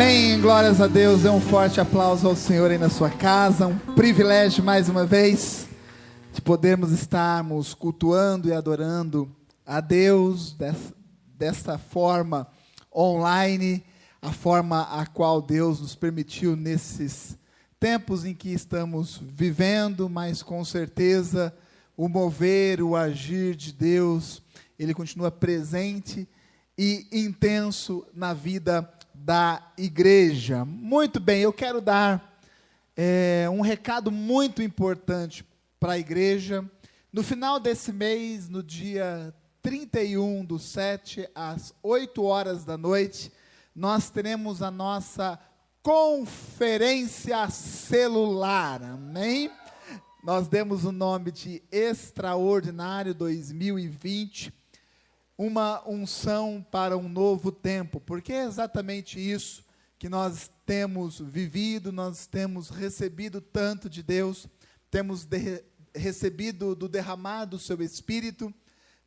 Amém. Glórias a Deus. Dê um forte aplauso ao Senhor aí na sua casa. Um privilégio mais uma vez de podermos estarmos cultuando e adorando a Deus dessa forma online, a forma a qual Deus nos permitiu nesses tempos em que estamos vivendo, mas com certeza o mover, o agir de Deus, ele continua presente e intenso na vida da igreja. Muito bem, eu quero dar é, um recado muito importante para a igreja. No final desse mês, no dia 31 do 7 às 8 horas da noite, nós teremos a nossa conferência celular. Amém? Nós demos o nome de Extraordinário 2020 uma unção para um novo tempo, porque é exatamente isso que nós temos vivido, nós temos recebido tanto de Deus, temos de, recebido do derramar do seu Espírito,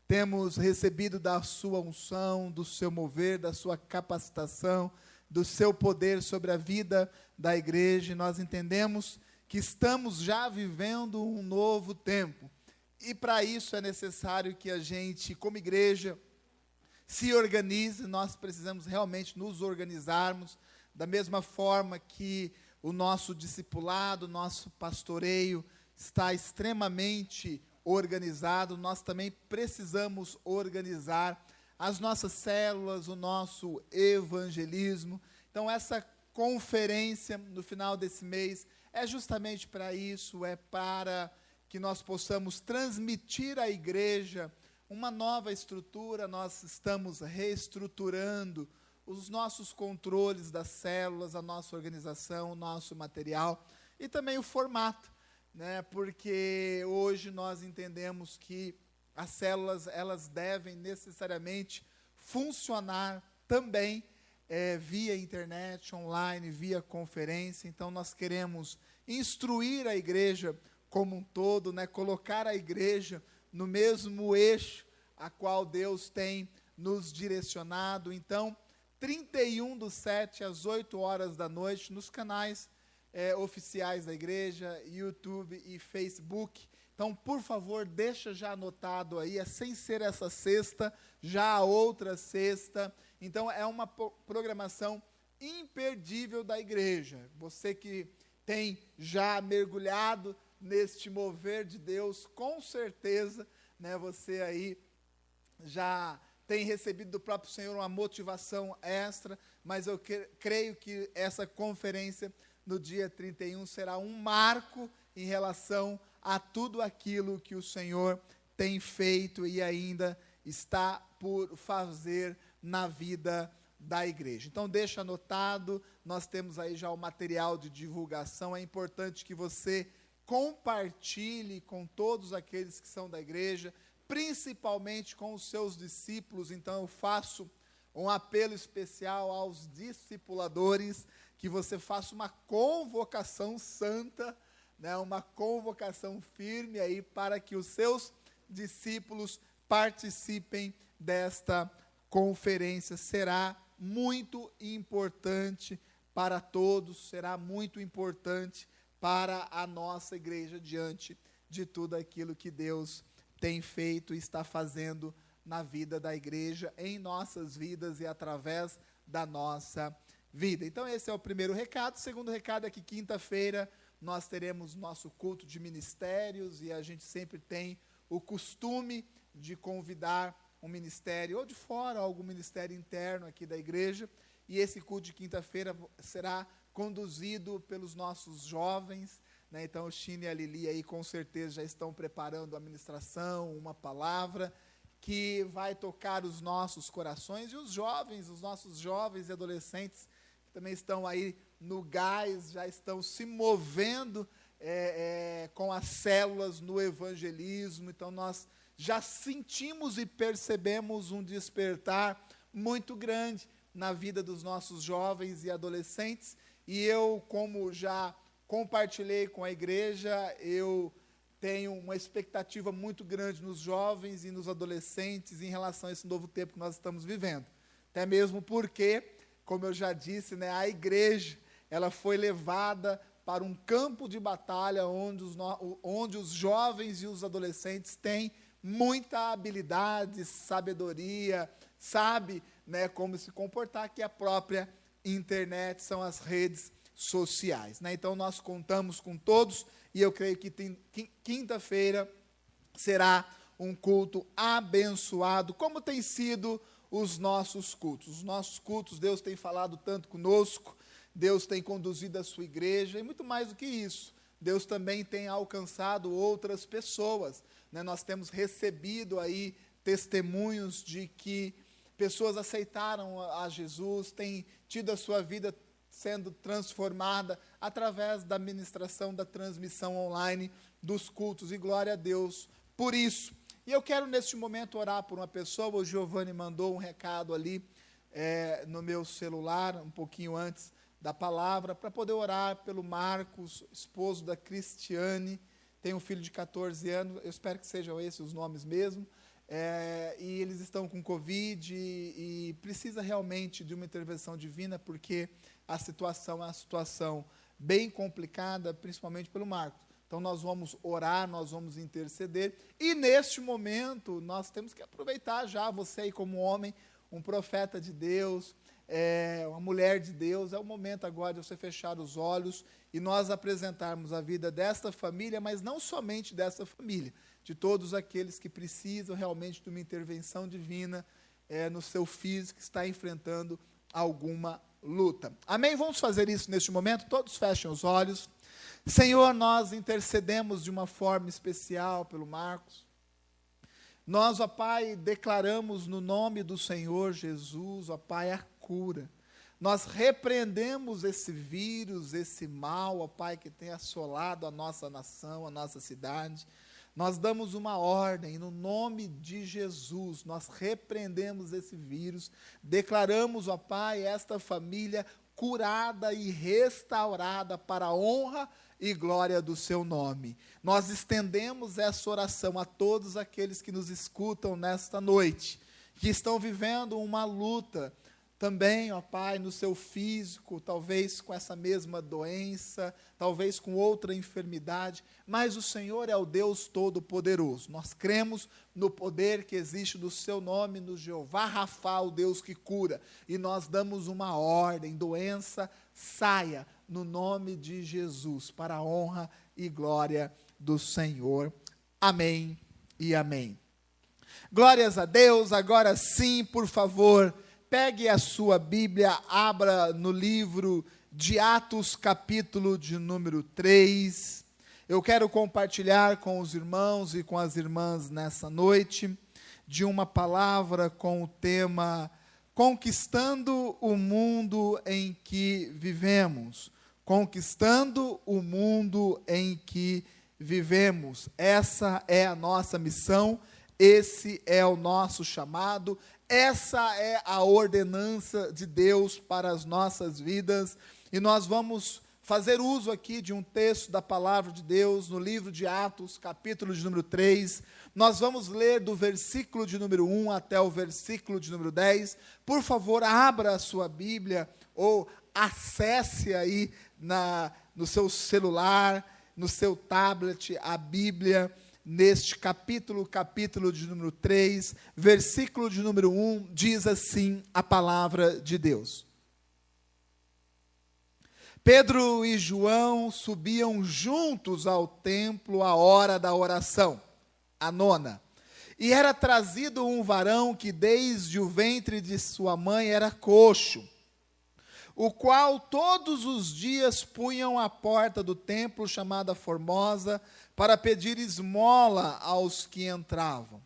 temos recebido da sua unção, do seu mover, da sua capacitação, do seu poder sobre a vida da igreja, e nós entendemos que estamos já vivendo um novo tempo. E para isso é necessário que a gente, como igreja, se organize, nós precisamos realmente nos organizarmos, da mesma forma que o nosso discipulado, o nosso pastoreio está extremamente organizado, nós também precisamos organizar as nossas células, o nosso evangelismo. Então, essa conferência no final desse mês é justamente para isso, é para que nós possamos transmitir à igreja uma nova estrutura, nós estamos reestruturando os nossos controles das células, a nossa organização, o nosso material e também o formato, né? Porque hoje nós entendemos que as células elas devem necessariamente funcionar também é, via internet, online, via conferência. Então nós queremos instruir a igreja como um todo, né, colocar a igreja no mesmo eixo a qual Deus tem nos direcionado. Então, 31 do 7 às 8 horas da noite, nos canais é, oficiais da igreja, YouTube e Facebook. Então, por favor, deixa já anotado aí, é sem ser essa sexta, já a outra sexta. Então, é uma programação imperdível da igreja. Você que tem já mergulhado neste mover de Deus, com certeza, né, você aí já tem recebido do próprio Senhor uma motivação extra, mas eu creio que essa conferência no dia 31 será um marco em relação a tudo aquilo que o Senhor tem feito e ainda está por fazer na vida da igreja. Então deixa anotado, nós temos aí já o material de divulgação, é importante que você compartilhe com todos aqueles que são da igreja, principalmente com os seus discípulos. Então eu faço um apelo especial aos discipuladores que você faça uma convocação santa, né, uma convocação firme aí para que os seus discípulos participem desta conferência. Será muito importante para todos, será muito importante para a nossa igreja diante de tudo aquilo que Deus tem feito e está fazendo na vida da igreja, em nossas vidas e através da nossa vida. Então, esse é o primeiro recado. O segundo recado é que quinta-feira nós teremos nosso culto de ministérios e a gente sempre tem o costume de convidar um ministério ou de fora, algum ministério interno aqui da igreja. E esse culto de quinta-feira será conduzido pelos nossos jovens. Né? Então, o Chine e a Lili aí com certeza já estão preparando a ministração, uma palavra que vai tocar os nossos corações e os jovens, os nossos jovens e adolescentes que também estão aí no gás, já estão se movendo é, é, com as células no evangelismo. Então, nós já sentimos e percebemos um despertar muito grande na vida dos nossos jovens e adolescentes e eu, como já compartilhei com a igreja, eu tenho uma expectativa muito grande nos jovens e nos adolescentes em relação a esse novo tempo que nós estamos vivendo. Até mesmo porque, como eu já disse, né, a igreja, ela foi levada para um campo de batalha onde os, onde os jovens e os adolescentes têm muita habilidade, sabedoria, sabe né, como se comportar, que é a própria internet, são as redes sociais. Né? Então, nós contamos com todos, e eu creio que quinta-feira será um culto abençoado, como tem sido os nossos cultos. Os nossos cultos, Deus tem falado tanto conosco, Deus tem conduzido a sua igreja, e muito mais do que isso, Deus também tem alcançado outras pessoas. Né? Nós temos recebido aí testemunhos de que pessoas aceitaram a Jesus, têm tido a sua vida sendo transformada através da ministração, da transmissão online dos cultos. E glória a Deus por isso. E eu quero neste momento orar por uma pessoa. O Giovanni mandou um recado ali é, no meu celular, um pouquinho antes da palavra, para poder orar pelo Marcos, esposo da Cristiane. Tem um filho de 14 anos, eu espero que sejam esses os nomes mesmo. É, e eles estão com Covid e, e, precisa realmente de uma intervenção divina, porque a situação é uma situação bem complicada, principalmente pelo Marco. Então nós vamos orar, nós vamos interceder, e neste momento nós temos que aproveitar já, você aí como homem, um profeta de Deus, é, uma mulher de Deus, é o momento agora de você fechar os olhos e nós apresentarmos a vida desta família, mas não somente dessa família, de todos aqueles que precisam realmente de uma intervenção divina é, no seu físico, que está enfrentando alguma luta. Amém? Vamos fazer isso neste momento? Todos fechem os olhos. Senhor, nós intercedemos de uma forma especial pelo Marcos. Nós, ó Pai, declaramos no nome do Senhor Jesus, ó Pai, a cura. Nós repreendemos esse vírus, esse mal, ó Pai, que tem assolado a nossa nação, a nossa cidade. Nós damos uma ordem, no nome de Jesus, nós repreendemos esse vírus, declaramos, ó Pai, esta família curada e restaurada para a honra e glória do seu nome. Nós estendemos essa oração a todos aqueles que nos escutam nesta noite, que estão vivendo uma luta também, ó Pai, no seu físico, talvez com essa mesma doença, talvez com outra enfermidade, mas o Senhor é o Deus Todo-Poderoso. Nós cremos no poder que existe do seu nome, no Jeová Rafa, o Deus que cura, e nós damos uma ordem: doença, saia, no nome de Jesus, para a honra e glória do Senhor. Amém e amém. Glórias a Deus, agora sim, por favor Pegue a sua Bíblia, abra no livro de Atos, capítulo de número 3. Eu quero compartilhar com os irmãos e com as irmãs nessa noite de uma palavra com o tema Conquistando o mundo em que vivemos. Conquistando o mundo em que vivemos. Essa é a nossa missão, esse é o nosso chamado, essa é a ordenança de Deus para as nossas vidas, e nós vamos fazer uso aqui de um texto da palavra de Deus no livro de Atos, capítulo de número 3. Nós vamos ler do versículo de número 1 até o versículo de número 10. Por favor, abra a sua Bíblia ou acesse aí na, no seu celular, no seu tablet, a Bíblia neste capítulo, capítulo de número 3, versículo de número 1, diz assim a palavra de Deus. Pedro e João subiam juntos ao templo à hora da oração, a nona. E era trazido um varão que desde o ventre de sua mãe era coxo, o qual todos os dias punham à porta do templo chamada Formosa, para pedir esmola aos que entravam.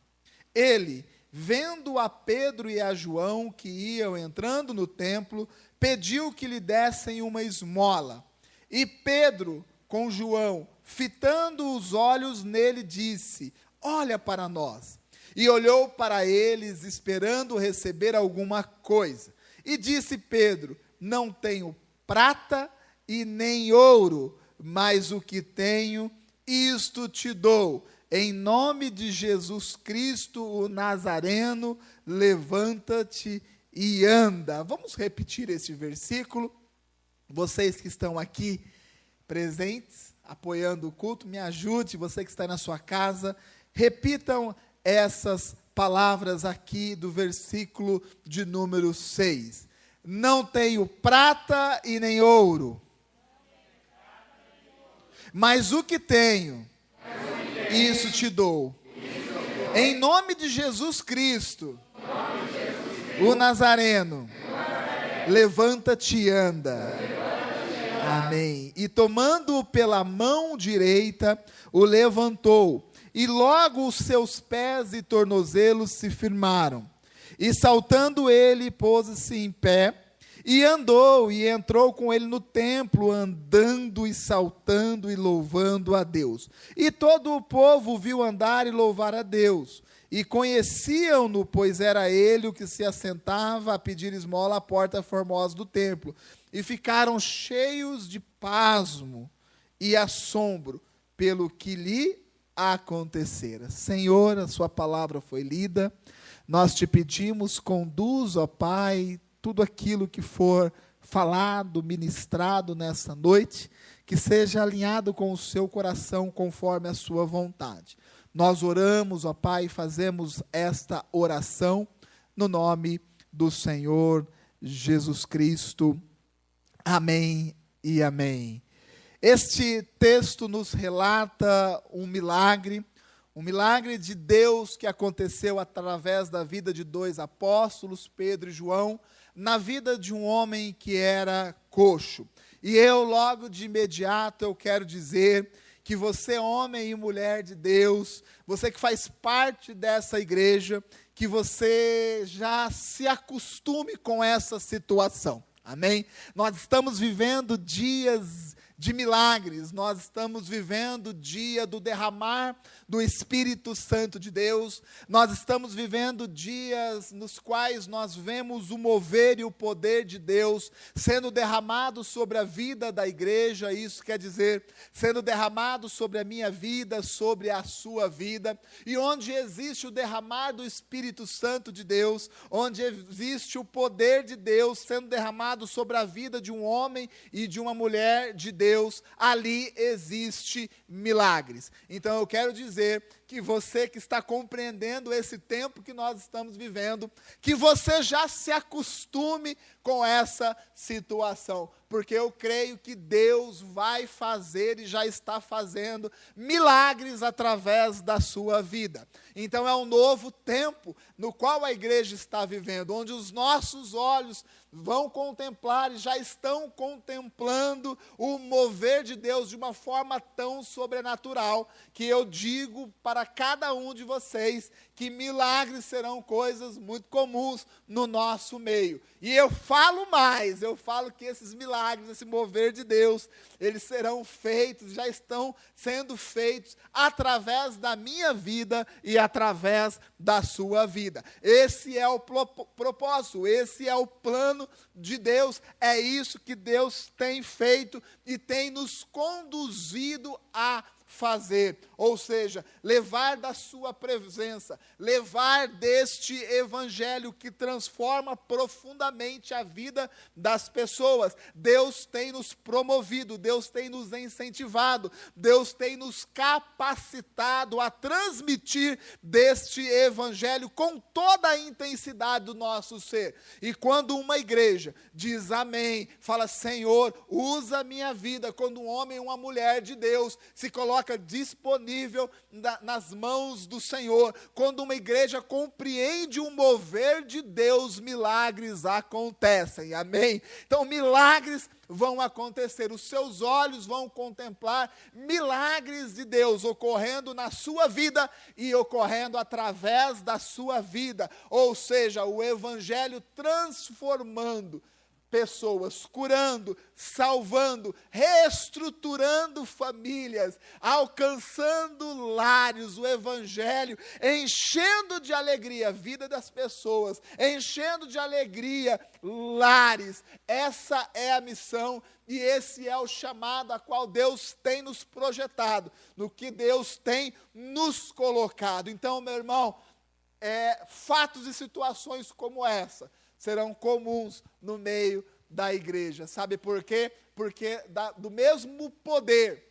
Ele, vendo a Pedro e a João que iam entrando no templo, pediu que lhe dessem uma esmola. E Pedro, com João, fitando os olhos nele, disse: Olha para nós. E olhou para eles, esperando receber alguma coisa. E disse Pedro: Não tenho prata e nem ouro, mas o que tenho isto te dou. Em nome de Jesus Cristo, o Nazareno, levanta-te e anda. Vamos repetir este versículo. Vocês que estão aqui presentes, apoiando o culto, me ajude, você que está na sua casa, repitam essas palavras aqui do versículo de número 6. Não tenho prata e nem ouro, mas o que tenho, isso te dou. Em nome de Jesus Cristo, o Nazareno, levanta-te e anda. Amém. E tomando-o pela mão direita, o levantou, e logo os seus pés e tornozelos se firmaram. E saltando ele, pôs-se em pé, e andou, e entrou com ele no templo, andando e saltando e louvando a Deus. E todo o povo viu andar e louvar a Deus. E conheciam-no, pois era ele o que se assentava a pedir esmola à porta formosa do templo e ficaram cheios de pasmo e assombro pelo que lhe acontecera. Senhor, a sua palavra foi lida, nós te pedimos, conduz, ó Pai, tudo aquilo que for falado, ministrado nessa noite, que seja alinhado com o seu coração conforme a sua vontade. Nós oramos, ó Pai, fazemos esta oração no nome do Senhor Jesus Cristo. Amém e amém. Este texto nos relata um milagre, um milagre de Deus que aconteceu através da vida de dois apóstolos, Pedro e João, na vida de um homem que era coxo. E eu, logo de imediato, eu quero dizer que você, homem e mulher de Deus, você que faz parte dessa igreja, que você já se acostume com essa situação. Amém? Nós estamos vivendo dias de milagres, nós estamos vivendo o dia do derramar do Espírito Santo de Deus. Nós estamos vivendo dias nos quais nós vemos o mover e o poder de Deus sendo derramado sobre a vida da igreja, isso quer dizer, sendo derramado sobre a minha vida, sobre a sua vida, e onde existe o derramar do Espírito Santo de Deus, onde existe o poder de Deus sendo derramado sobre a vida de um homem e de uma mulher de Deus, ali existe milagres. Então eu quero dizer dizer que você que está compreendendo esse tempo que nós estamos vivendo, que você já se acostume com essa situação, porque eu creio que Deus vai fazer e já está fazendo milagres através da sua vida. Então é um novo tempo no qual a igreja está vivendo, onde os nossos olhos vão contemplar e já estão contemplando o mover de Deus de uma forma tão sobrenatural que eu digo para cada um de vocês que milagres serão coisas muito comuns no nosso meio. E eu falo mais, eu falo que esses milagres, esse mover de Deus, eles serão feitos, já estão sendo feitos através da minha vida e através da sua vida. Esse é o propósito, esse é o plano de Deus, é isso que Deus tem feito e tem nos conduzido a fazer, ou seja, levar da sua presença, levar deste evangelho que transforma profundamente a vida das pessoas. Deus tem nos promovido, Deus tem nos incentivado, Deus tem nos capacitado a transmitir deste evangelho com toda a intensidade do nosso ser. E quando uma igreja diz amém, fala Senhor, usa minha vida, quando um homem e uma mulher de Deus se coloca disponível na, nas mãos do Senhor. Quando uma igreja compreende o mover de Deus, milagres acontecem. Amém? Então, milagres vão acontecer, os seus olhos vão contemplar milagres de Deus ocorrendo na sua vida e ocorrendo através da sua vida, ou seja, o Evangelho transformando pessoas, curando, salvando, reestruturando famílias, alcançando lares, o Evangelho, enchendo de alegria a vida das pessoas, enchendo de alegria lares. Essa é a missão e esse é o chamado a qual Deus tem nos projetado, no que Deus tem nos colocado. Então, meu irmão, é, fatos e situações como essa serão comuns no meio da igreja. Sabe por quê? Porque da, do mesmo poder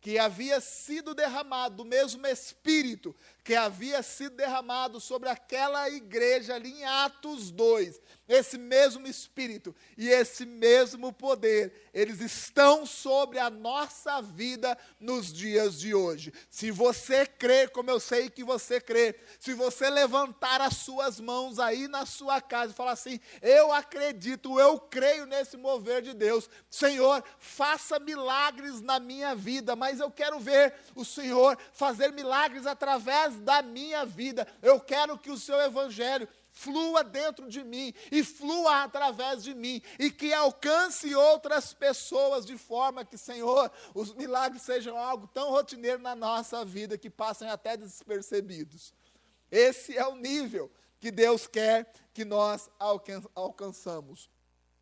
que havia sido derramado, do mesmo Espírito que havia sido derramado sobre aquela igreja ali em Atos 2, esse mesmo Espírito e esse mesmo poder, eles estão sobre a nossa vida nos dias de hoje. Se você crer, como eu sei que você crê, se você levantar as suas mãos aí na sua casa e falar assim: Eu acredito, eu creio nesse mover de Deus, Senhor, faça milagres na minha vida, mas eu quero ver o Senhor fazer milagres através da minha vida. Eu quero que o seu evangelho flua dentro de mim e flua através de mim e que alcance outras pessoas de forma que, Senhor, os milagres sejam algo tão rotineiro na nossa vida que passem até despercebidos. Esse é o nível que Deus quer que nós alcan alcançamos.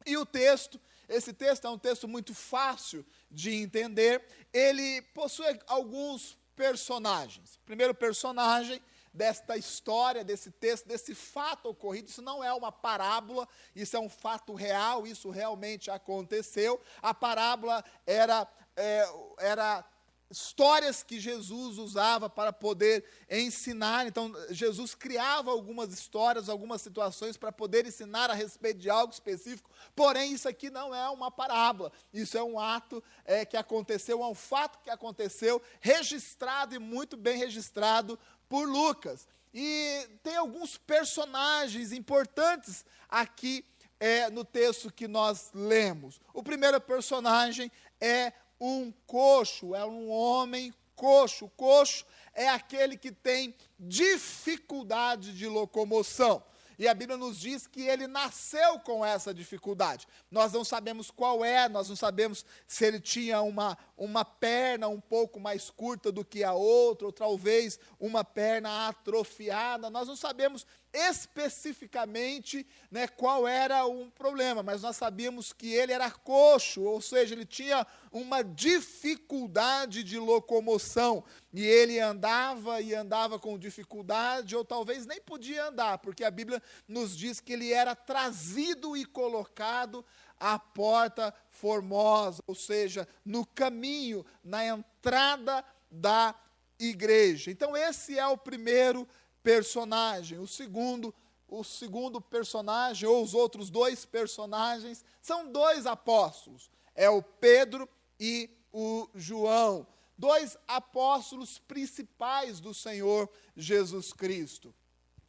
E o texto, esse texto é um texto muito fácil de entender, ele possui alguns personagens. Primeiro personagem desta história, desse texto, desse fato ocorrido. Isso não é uma parábola, isso é um fato real, isso realmente aconteceu. A parábola era, é, era histórias que Jesus usava para poder ensinar. Então, Jesus criava algumas histórias, algumas situações para poder ensinar a respeito de algo específico. Porém, isso aqui não é uma parábola. Isso é um ato é, que aconteceu, é um fato que aconteceu, registrado e muito bem registrado por Lucas. E tem alguns personagens importantes aqui é, no texto que nós lemos. O primeiro personagem é um coxo, é um homem coxo. Coxo é aquele que tem dificuldade de locomoção. E a Bíblia nos diz que ele nasceu com essa dificuldade. Nós não sabemos qual é, nós não sabemos se ele tinha uma, uma perna um pouco mais curta do que a outra, ou talvez uma perna atrofiada. Nós não sabemos especificamente né, qual era o problema, mas nós sabíamos que ele era coxo, ou seja, ele tinha uma dificuldade de locomoção, e ele andava e andava com dificuldade, ou talvez nem podia andar, porque a Bíblia nos diz que ele era trazido e colocado à porta formosa, ou seja, no caminho, na entrada da igreja. Então, esse é o primeiro personagem. O segundo, o segundo personagem, ou os outros dois personagens, são dois apóstolos. É o Pedro e o João. Dois apóstolos principais do Senhor Jesus Cristo.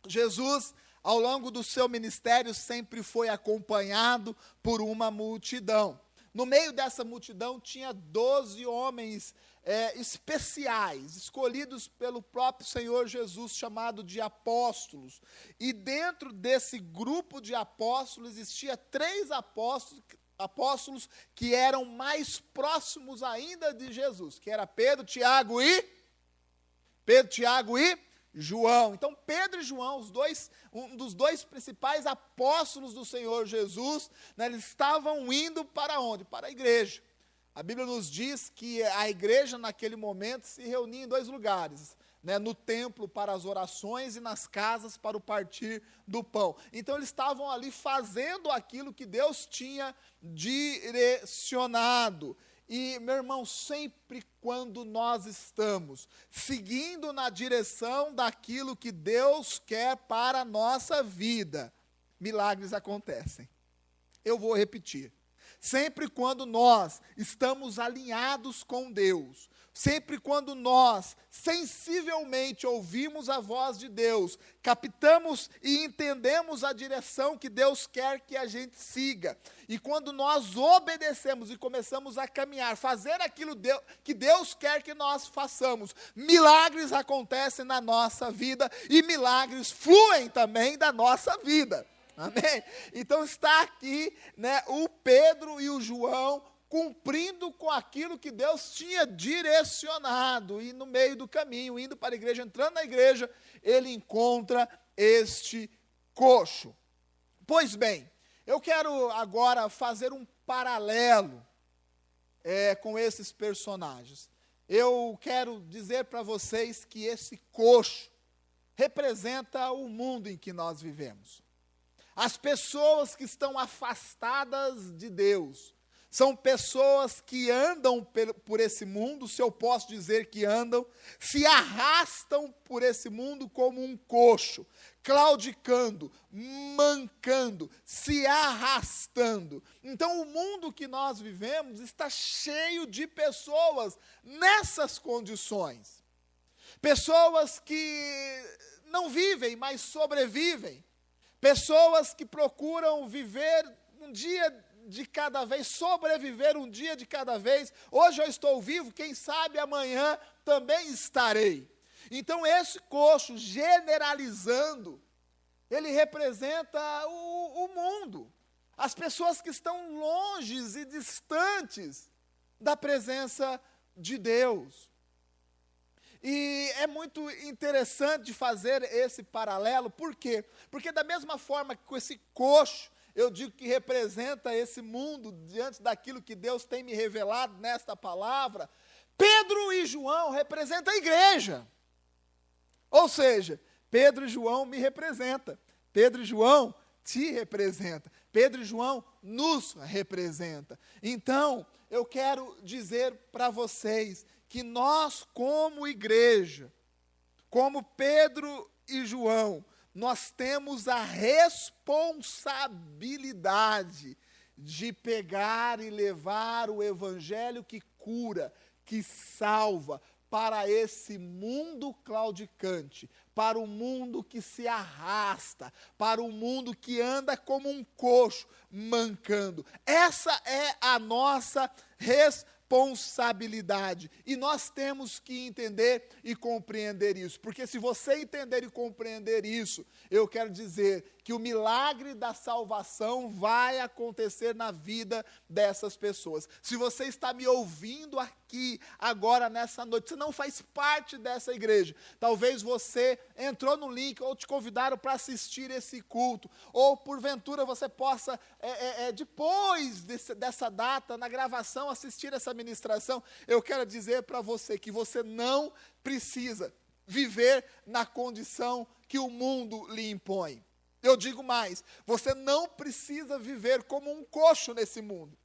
Jesus, ao longo do seu ministério, sempre foi acompanhado por uma multidão. No meio dessa multidão tinha doze homens é, especiais, escolhidos pelo próprio Senhor Jesus, chamado de apóstolos. E dentro desse grupo de apóstolos existia três apóstolos, apóstolos que eram mais próximos ainda de Jesus, que era Pedro, Tiago e Pedro, Tiago e João. Então, Pedro e João, os dois, um dos dois principais apóstolos do Senhor Jesus, né, eles estavam indo para onde? Para a igreja. A Bíblia nos diz que a igreja, naquele momento, se reunia em dois lugares. Né, no templo para as orações e nas casas para o partir do pão. Então eles estavam ali fazendo aquilo que Deus tinha direcionado. E, meu irmão, sempre quando nós estamos seguindo na direção daquilo que Deus quer para a nossa vida, milagres acontecem. Eu vou repetir. Sempre quando nós estamos alinhados com Deus, Sempre quando nós sensivelmente ouvimos a voz de Deus, captamos e entendemos a direção que Deus quer que a gente siga, e quando nós obedecemos e começamos a caminhar, fazer aquilo que Deus quer que nós façamos, milagres acontecem na nossa vida e milagres fluem também da nossa vida. Amém? Então está aqui, né, o Pedro e o João cumprindo com aquilo que Deus tinha direcionado, e no meio do caminho, indo para a igreja, entrando na igreja, ele encontra este coxo. Pois bem, eu quero agora fazer um paralelo é, com esses personagens. Eu quero dizer para vocês que esse coxo representa o mundo em que nós vivemos. As pessoas que estão afastadas de Deus são pessoas que andam por esse mundo, se eu posso dizer que andam, se arrastam por esse mundo como um coxo, claudicando, mancando, se arrastando. Então, o mundo que nós vivemos está cheio de pessoas nessas condições. Pessoas que não vivem, mas sobrevivem. Pessoas que procuram viver um dia de cada vez, sobreviver um dia de cada vez. Hoje eu estou vivo, quem sabe amanhã também estarei. Então, esse coxo, generalizando, ele representa o, o mundo, as pessoas que estão longes e distantes da presença de Deus. E é muito interessante fazer esse paralelo, por quê? Porque, da mesma forma que com esse coxo, eu digo que representa esse mundo diante daquilo que Deus tem me revelado nesta palavra, Pedro e João representam a igreja. Ou seja, Pedro e João me representam. Pedro e João te representa. Pedro e João nos representa. Então, eu quero dizer para vocês que nós, como igreja, como Pedro e João, nós temos a responsabilidade de pegar e levar o evangelho que cura, que salva, para esse mundo claudicante, para o mundo que se arrasta, para o mundo que anda como um coxo, mancando. Essa é a nossa responsabilidade responsabilidade. E nós temos que entender e compreender isso, porque se você entender e compreender isso, eu quero dizer que o milagre da salvação vai acontecer na vida dessas pessoas. Se você está me ouvindo aqui agora nessa noite, você não faz parte dessa igreja. Talvez você entrou no link ou te convidaram para assistir esse culto, ou porventura você possa é, é, é, depois desse, dessa data na gravação assistir essa ministração. Eu quero dizer para você que você não precisa viver na condição que o mundo lhe impõe. Eu digo mais: você não precisa viver como um coxo nesse mundo,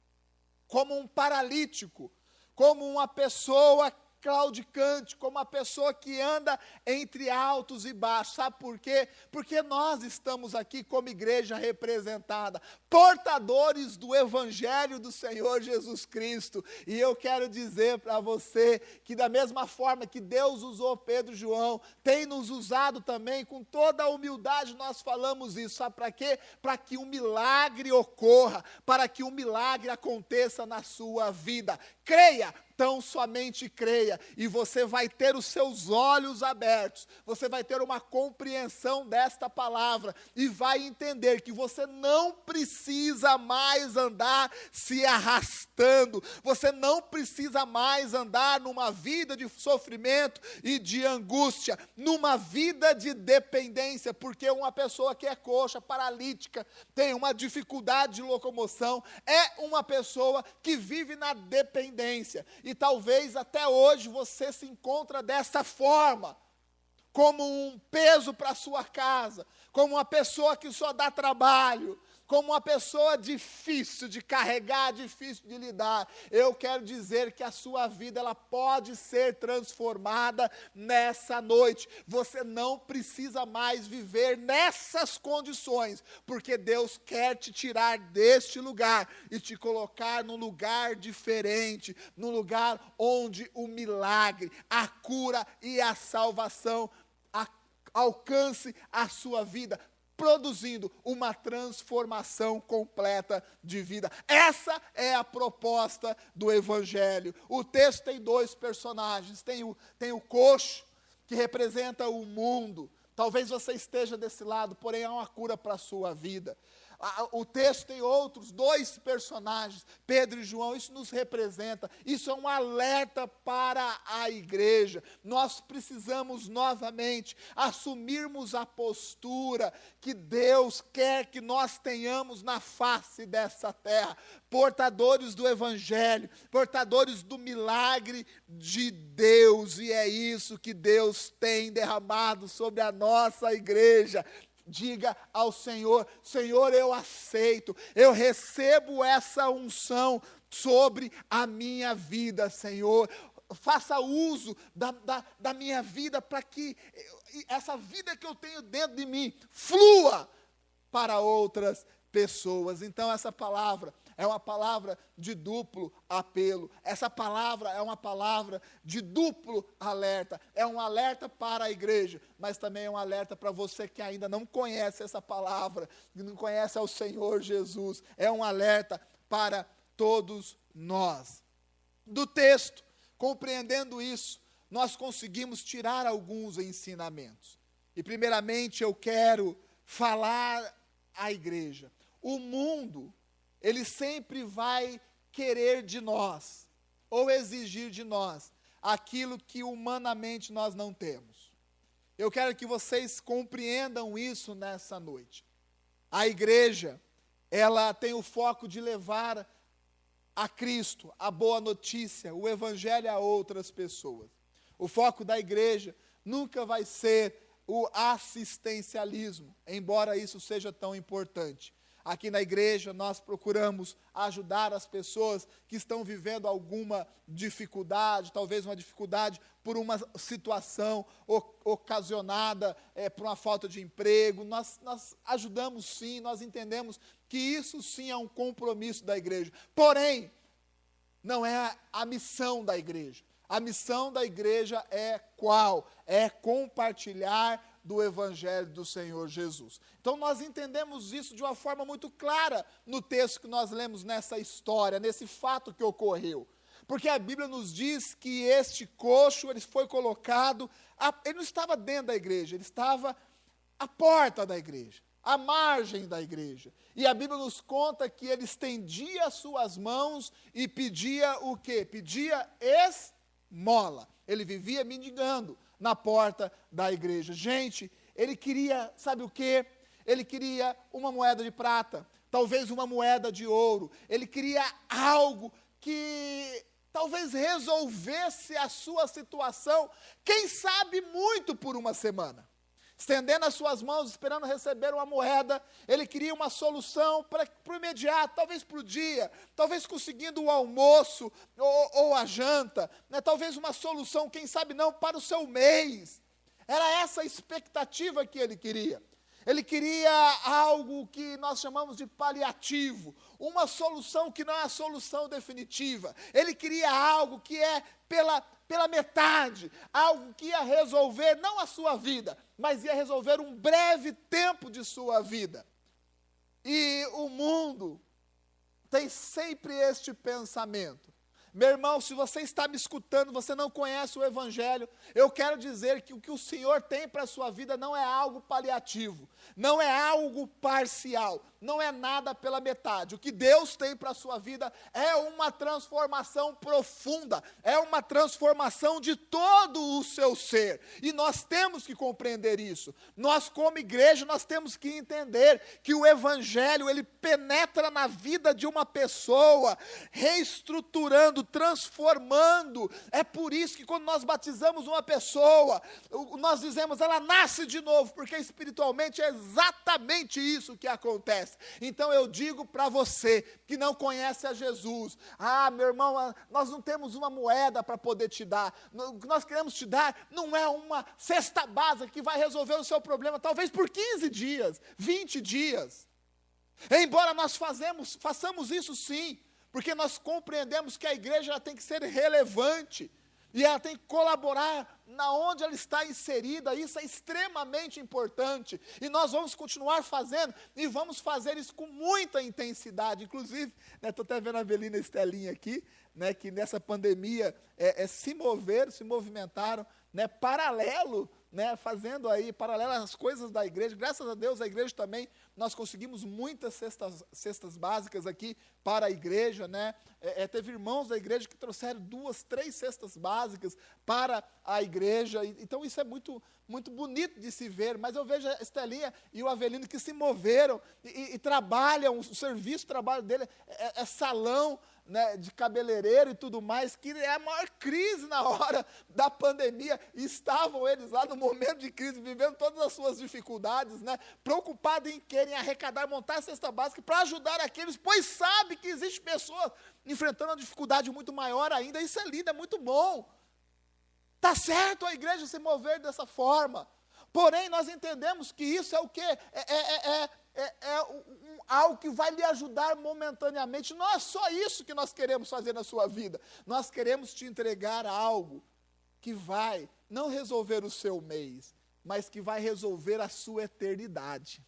como um paralítico, como uma pessoa claudicante, como uma pessoa que anda entre altos e baixos. Sabe por quê? Porque nós estamos aqui como igreja representada, portadores do Evangelho do Senhor Jesus Cristo. E eu quero dizer para você que, da mesma forma que Deus usou Pedro e João, tem nos usado também, com toda a humildade, nós falamos isso. Sabe para quê? Para que um milagre ocorra, para que um milagre aconteça na sua vida. Creia, tão somente creia, e você vai ter os seus olhos abertos, você vai ter uma compreensão desta palavra, e vai entender que você não precisa mais andar se arrastando, você não precisa mais andar numa vida de sofrimento e de angústia, numa vida de dependência, porque uma pessoa que é coxa, paralítica, tem uma dificuldade de locomoção, é uma pessoa que vive na dependência e talvez até hoje você se encontra dessa forma, como um peso para sua casa, como uma pessoa que só dá trabalho, como uma pessoa difícil de carregar, difícil de lidar. Eu quero dizer que a sua vida ela pode ser transformada nessa noite. Você não precisa mais viver nessas condições, porque Deus quer te tirar deste lugar e te colocar num lugar diferente, num lugar onde o milagre, a cura e a salvação alcance a sua vida produzindo uma transformação completa de vida. Essa é a proposta do Evangelho. O texto tem dois personagens: tem o, tem o coxo, que representa o mundo. Talvez você esteja desse lado, porém há uma cura para a sua vida o texto tem outros dois personagens, Pedro e João, isso nos representa, isso é um alerta para a igreja. Nós precisamos novamente assumirmos a postura que Deus quer que nós tenhamos na face dessa terra, portadores do evangelho, portadores do milagre de Deus, e é isso que Deus tem derramado sobre a nossa igreja diga ao Senhor: Senhor, eu aceito, eu recebo essa unção sobre a minha vida, Senhor. Faça uso da, da, da minha vida para que essa vida que eu tenho dentro de mim flua para outras pessoas. Então, essa palavra é uma palavra de duplo apelo. Essa palavra é uma palavra de duplo alerta. É um alerta para a igreja, mas também é um alerta para você que ainda não conhece essa palavra, que não conhece ao Senhor Jesus. É um alerta para todos nós. Do texto, compreendendo isso, nós conseguimos tirar alguns ensinamentos. E, primeiramente, eu quero falar à igreja. O mundo ele sempre vai querer de nós, ou exigir de nós, aquilo que humanamente nós não temos. Eu quero que vocês compreendam isso nessa noite. A igreja, ela tem o foco de levar a Cristo, a boa notícia, o Evangelho a outras pessoas. O foco da igreja nunca vai ser o assistencialismo, embora isso seja tão importante. Aqui na igreja, nós procuramos ajudar as pessoas que estão vivendo alguma dificuldade, talvez uma dificuldade por uma situação ocasionada é, por uma falta de emprego. Nós, nós ajudamos sim, nós entendemos que isso sim é um compromisso da igreja. Porém, não é a missão da igreja. A missão da igreja é qual? É compartilhar do Evangelho do Senhor Jesus. Então nós entendemos isso de uma forma muito clara no texto que nós lemos nessa história, nesse fato que ocorreu. Porque a Bíblia nos diz que este coxo, ele foi colocado, ele não estava dentro da igreja, ele estava à porta da igreja, à margem da igreja. E a Bíblia nos conta que ele estendia as suas mãos e pedia o quê? Pedia esmola. Ele vivia mendigando na porta da igreja. Gente, ele queria, sabe o que? Ele queria uma moeda de prata, talvez uma moeda de ouro. Ele queria algo que talvez resolvesse a sua situação, quem sabe muito por uma semana estendendo as suas mãos, esperando receber uma moeda. Ele queria uma solução para, o imediato, talvez para o dia, talvez conseguindo o almoço ou, ou a janta, né? talvez uma solução, quem sabe não, para o seu mês. Era essa a expectativa que ele queria. Ele queria algo que nós chamamos de paliativo, uma solução que não é a solução definitiva. Ele queria algo que é pela, pela metade, algo que ia resolver não a sua vida, mas ia resolver um breve tempo de sua vida. E o mundo tem sempre este pensamento. Meu irmão, se você está me escutando, você não conhece o Evangelho, eu quero dizer que o que o Senhor tem para a sua vida não é algo paliativo, não é algo parcial, não é nada pela metade. O que Deus tem para a sua vida é uma transformação profunda, é uma transformação de todo o seu ser. E nós temos que compreender isso. Nós, como igreja, nós temos que entender que o Evangelho, ele penetra na vida de uma pessoa, reestruturando, transformando. É por isso que quando nós batizamos uma pessoa, nós dizemos, ela nasce de novo, porque espiritualmente é exatamente isso que acontece. Então eu digo para você que não conhece a Jesus: ah, meu irmão, nós não temos uma moeda para poder te dar. O que nós queremos te dar não é uma cesta básica que vai resolver o seu problema, talvez por 15 dias, 20 dias. Embora nós fazemos, façamos isso sim, porque nós compreendemos que a igreja tem que ser relevante e ela tem que colaborar na onde ela está inserida. Isso é extremamente importante. E nós vamos continuar fazendo e vamos fazer isso com muita intensidade. Inclusive, estou né, até vendo a Avelina Estelinha aqui, né, que nessa pandemia é, é, se moveram, se movimentaram, né, paralelo né, fazendo aí, paralelo às coisas da igreja. Graças a Deus, a igreja também, nós conseguimos muitas cestas, cestas básicas aqui para a igreja. Né? É, é, teve irmãos da igreja que trouxeram duas, três cestas básicas para a igreja. Então, isso é muito, muito bonito de se ver. Mas eu vejo a Estelinha e o Avelino que se moveram e, e, e trabalham, o serviço, o trabalho dele é, é salão né, de cabeleireiro e tudo mais, que é a maior crise na hora da pandemia. E estavam eles lá no momento de crise, vivendo todas as suas dificuldades, né, preocupados em querem arrecadar, montar a cesta básica para ajudar aqueles, pois sabe que existe pessoas enfrentando uma dificuldade muito maior ainda. Isso é lindo, é muito bom. Está certo a igreja se mover dessa forma. Porém, nós entendemos que isso é o quê? É, é, é, é, é um, algo que vai lhe ajudar momentaneamente. Não é só isso que nós queremos fazer na sua vida. Nós queremos te entregar algo que vai não resolver o seu mês, mas que vai resolver a sua eternidade.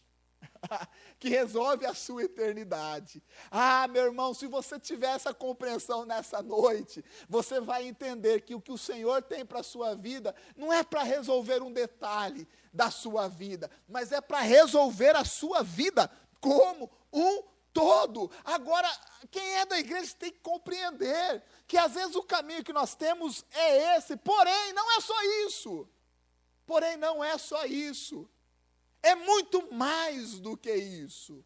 que resolve a sua eternidade. Ah, meu irmão, se você tiver essa compreensão nessa noite, você vai entender que o que o Senhor tem para a sua vida não é para resolver um detalhe da sua vida, mas é para resolver a sua vida como um todo. Agora, quem é da igreja tem que compreender que às vezes o caminho que nós temos é esse, porém, não é só isso. Porém, não é só isso. É muito mais do que isso.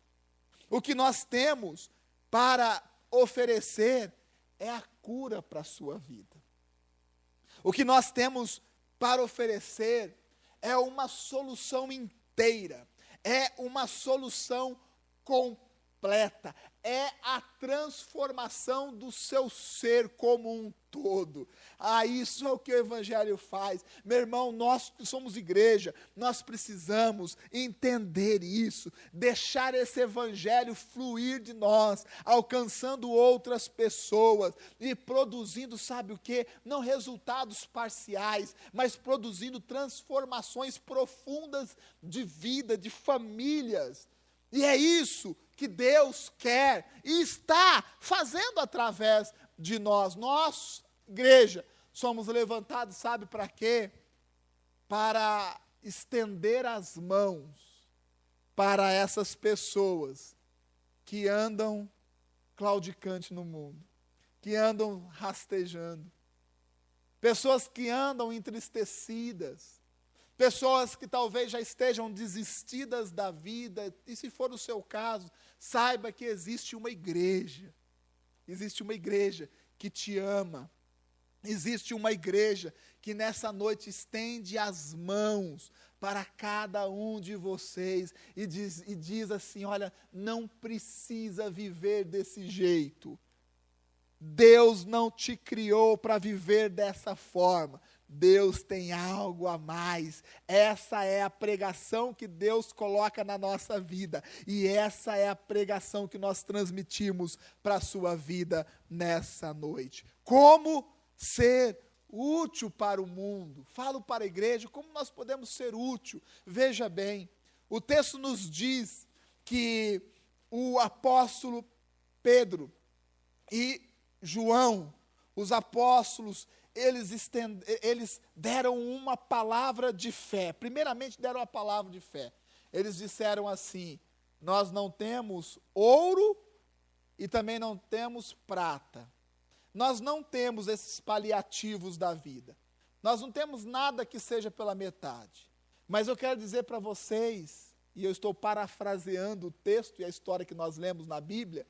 O que nós temos para oferecer é a cura para a sua vida. O que nós temos para oferecer é uma solução inteira, é uma solução completa, é a transformação do seu ser como um todo. Ah, isso é o que o Evangelho faz. Meu irmão, nós que somos igreja, nós precisamos entender isso, deixar esse Evangelho fluir de nós, alcançando outras pessoas e produzindo, sabe o que? Não resultados parciais, mas produzindo transformações profundas de vida, de famílias. E é isso que Deus quer e está fazendo através de nós. Nós, igreja, somos levantados, sabe para quê? Para estender as mãos para essas pessoas que andam claudicante no mundo, que andam rastejando, pessoas que andam entristecidas, pessoas que talvez já estejam desistidas da vida, e se for o seu caso, saiba que existe uma igreja, existe uma igreja que te ama, existe uma igreja que nessa noite estende as mãos para cada um de vocês e diz, e diz assim: olha, não precisa viver desse jeito. Deus não te criou para viver dessa forma. Deus tem algo a mais. Essa é a pregação que Deus coloca na nossa vida. E essa é a pregação que nós transmitimos para a sua vida nessa noite. Como ser útil para o mundo. Falo para a igreja como nós podemos ser útil. Veja bem, o texto nos diz que o apóstolo Pedro e João, os apóstolos, eles, estend... eles deram uma palavra de fé. Primeiramente, deram a palavra de fé. Eles disseram assim: Nós não temos ouro e também não temos prata. Nós não temos esses paliativos da vida. Nós não temos nada que seja pela metade. Mas eu quero dizer para vocês, e eu estou parafraseando o texto e a história que nós lemos na Bíblia,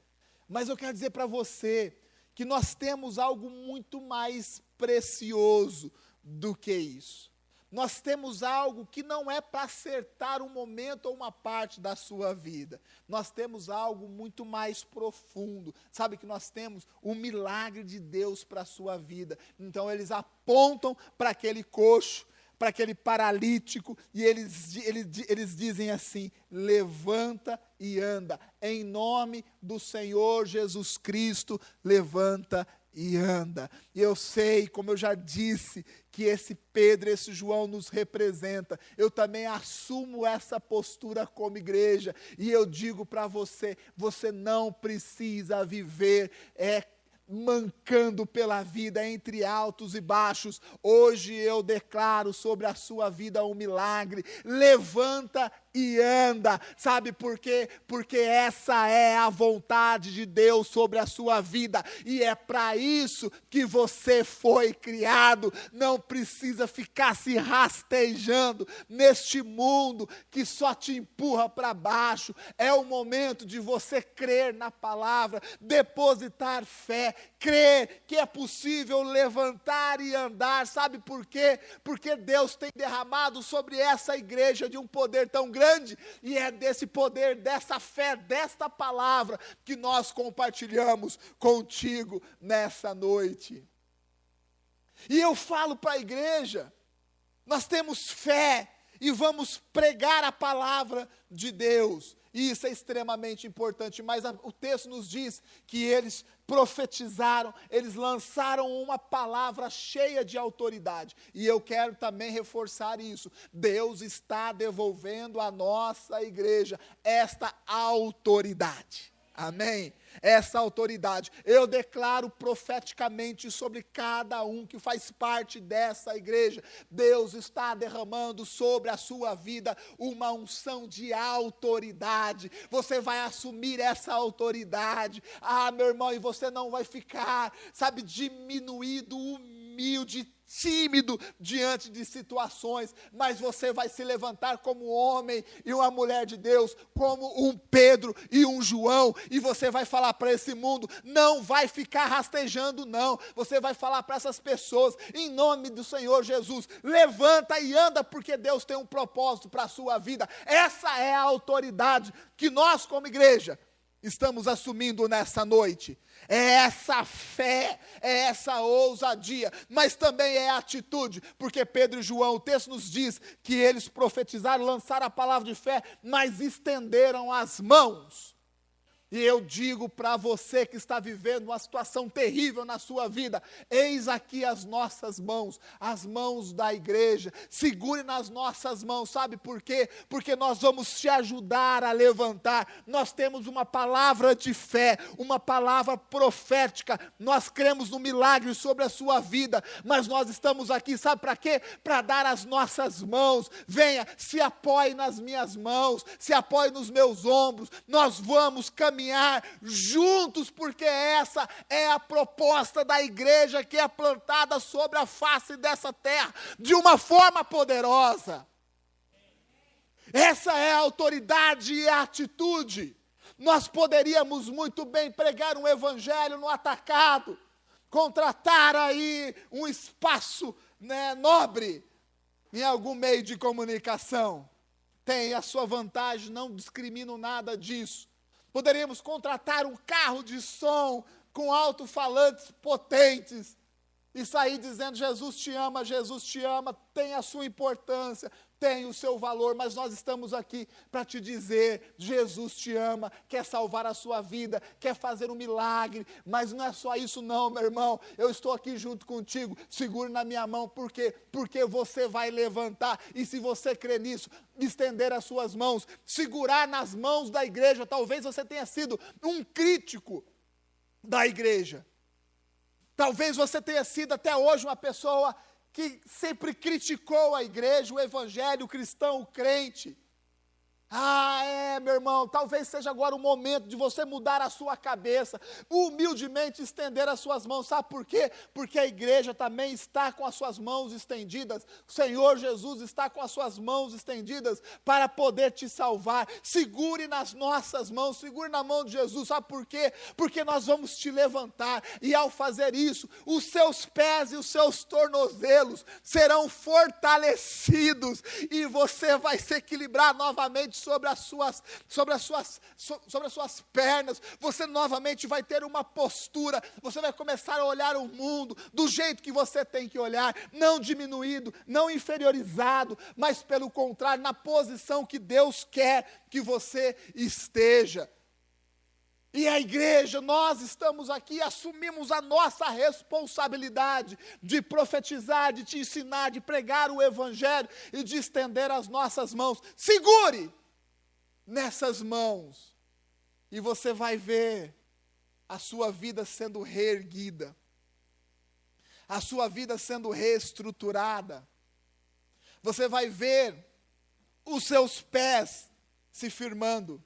mas eu quero dizer para você que nós temos algo muito mais precioso do que isso. Nós temos algo que não é para acertar um momento ou uma parte da sua vida. Nós temos algo muito mais profundo. Sabe que nós temos o milagre de Deus para a sua vida. Então eles apontam para aquele coxo, para aquele paralítico, e eles, eles, eles dizem assim: levanta e anda, em nome do Senhor Jesus Cristo, levanta e anda. E eu sei, como eu já disse, que esse Pedro, esse João nos representa. Eu também assumo essa postura como igreja. E eu digo para você: você não precisa viver é, mancando pela vida entre altos e baixos. Hoje eu declaro sobre a sua vida um milagre. Levanta e anda. Sabe por quê? Porque essa é a vontade de Deus sobre a sua vida e é para isso que você foi criado. Não precisa ficar se rastejando neste mundo que só te empurra para baixo. É o momento de você crer na palavra, depositar fé, crer que é possível levantar e andar. Sabe por quê? Porque Deus tem derramado sobre essa igreja de um poder tão grande, e é desse poder, dessa fé, desta palavra que nós compartilhamos contigo nessa noite. E eu falo para a igreja, nós temos fé e vamos pregar a palavra de Deus. Isso é extremamente importante, mas a, o texto nos diz que eles profetizaram, eles lançaram uma palavra cheia de autoridade. E eu quero também reforçar isso. Deus está devolvendo à nossa igreja esta autoridade. Amém? essa autoridade. Eu declaro profeticamente sobre cada um que faz parte dessa igreja. Deus está derramando sobre a sua vida uma unção de autoridade. Você vai assumir essa autoridade. Ah, meu irmão, e você não vai ficar, sabe, diminuído, humilde, tímido diante de situações, mas você vai se levantar como homem e uma mulher de Deus, como um Pedro e um João, e você vai falar para esse mundo, não vai ficar rastejando, não. Você vai falar para essas pessoas, em nome do Senhor Jesus, levanta e anda, porque Deus tem um propósito para a sua vida. Essa é a autoridade que nós, como igreja, estamos assumindo nessa noite. É essa fé, é essa ousadia, mas também é atitude, porque Pedro e João, o texto nos diz que eles profetizaram, lançaram a palavra de fé, mas estenderam as mãos. E eu digo para você que está vivendo uma situação terrível na sua vida: eis aqui as nossas mãos, as mãos da igreja. Segure nas nossas mãos, sabe por quê? Porque nós vamos te ajudar a levantar. Nós temos uma palavra de fé, uma palavra profética. Nós cremos no milagre sobre a sua vida, mas nós estamos aqui, sabe para quê? Para dar as nossas mãos. Venha, se apoie nas minhas mãos, se apoie nos meus ombros. Nós vamos caminhar caminhar juntos, porque essa é a proposta da igreja que é plantada sobre a face dessa terra de uma forma poderosa. Essa é a autoridade e a atitude. Nós poderíamos muito bem pregar um evangelho no atacado, contratar aí um espaço né, nobre em algum meio de comunicação. Tem a sua vantagem, não discrimino nada disso. Poderíamos contratar um carro de som com alto-falantes potentes e sair dizendo: Jesus te ama, Jesus te ama, tem a sua importância, tem o seu valor, mas nós estamos aqui para te dizer: Jesus te ama, quer salvar a sua vida, quer fazer um milagre, mas não é só isso, não, meu irmão. Eu estou aqui junto contigo, segure na minha mão, por quê? Porque você vai levantar, e se você crê nisso, estender as suas mãos, segurar nas mãos da igreja. Talvez você tenha sido um crítico da igreja. Talvez você tenha sido até hoje uma pessoa que sempre criticou a igreja, o evangelho, o cristão, o crente. Ah, é, meu irmão, talvez seja agora o momento de você mudar a sua cabeça, humildemente estender as suas mãos. Sabe por quê? Porque a igreja também está com as suas mãos estendidas. O Senhor Jesus está com as suas mãos estendidas para poder te salvar. Segure nas nossas mãos, segure na mão de Jesus. Sabe por quê? Porque nós vamos te levantar e ao fazer isso, os seus pés e os seus tornozelos serão fortalecidos e você vai se equilibrar novamente sobre as suas, sobre as suas, sobre as suas pernas, você novamente vai ter uma postura, você vai começar a olhar o mundo do jeito que você tem que olhar, não diminuído, não inferiorizado, mas pelo contrário, na posição que Deus quer que você esteja. E a igreja, nós estamos aqui, assumimos a nossa responsabilidade de profetizar, de te ensinar, de pregar o Evangelho e de estender as nossas mãos. Segure! Nessas mãos, e você vai ver a sua vida sendo reerguida, a sua vida sendo reestruturada. Você vai ver os seus pés se firmando.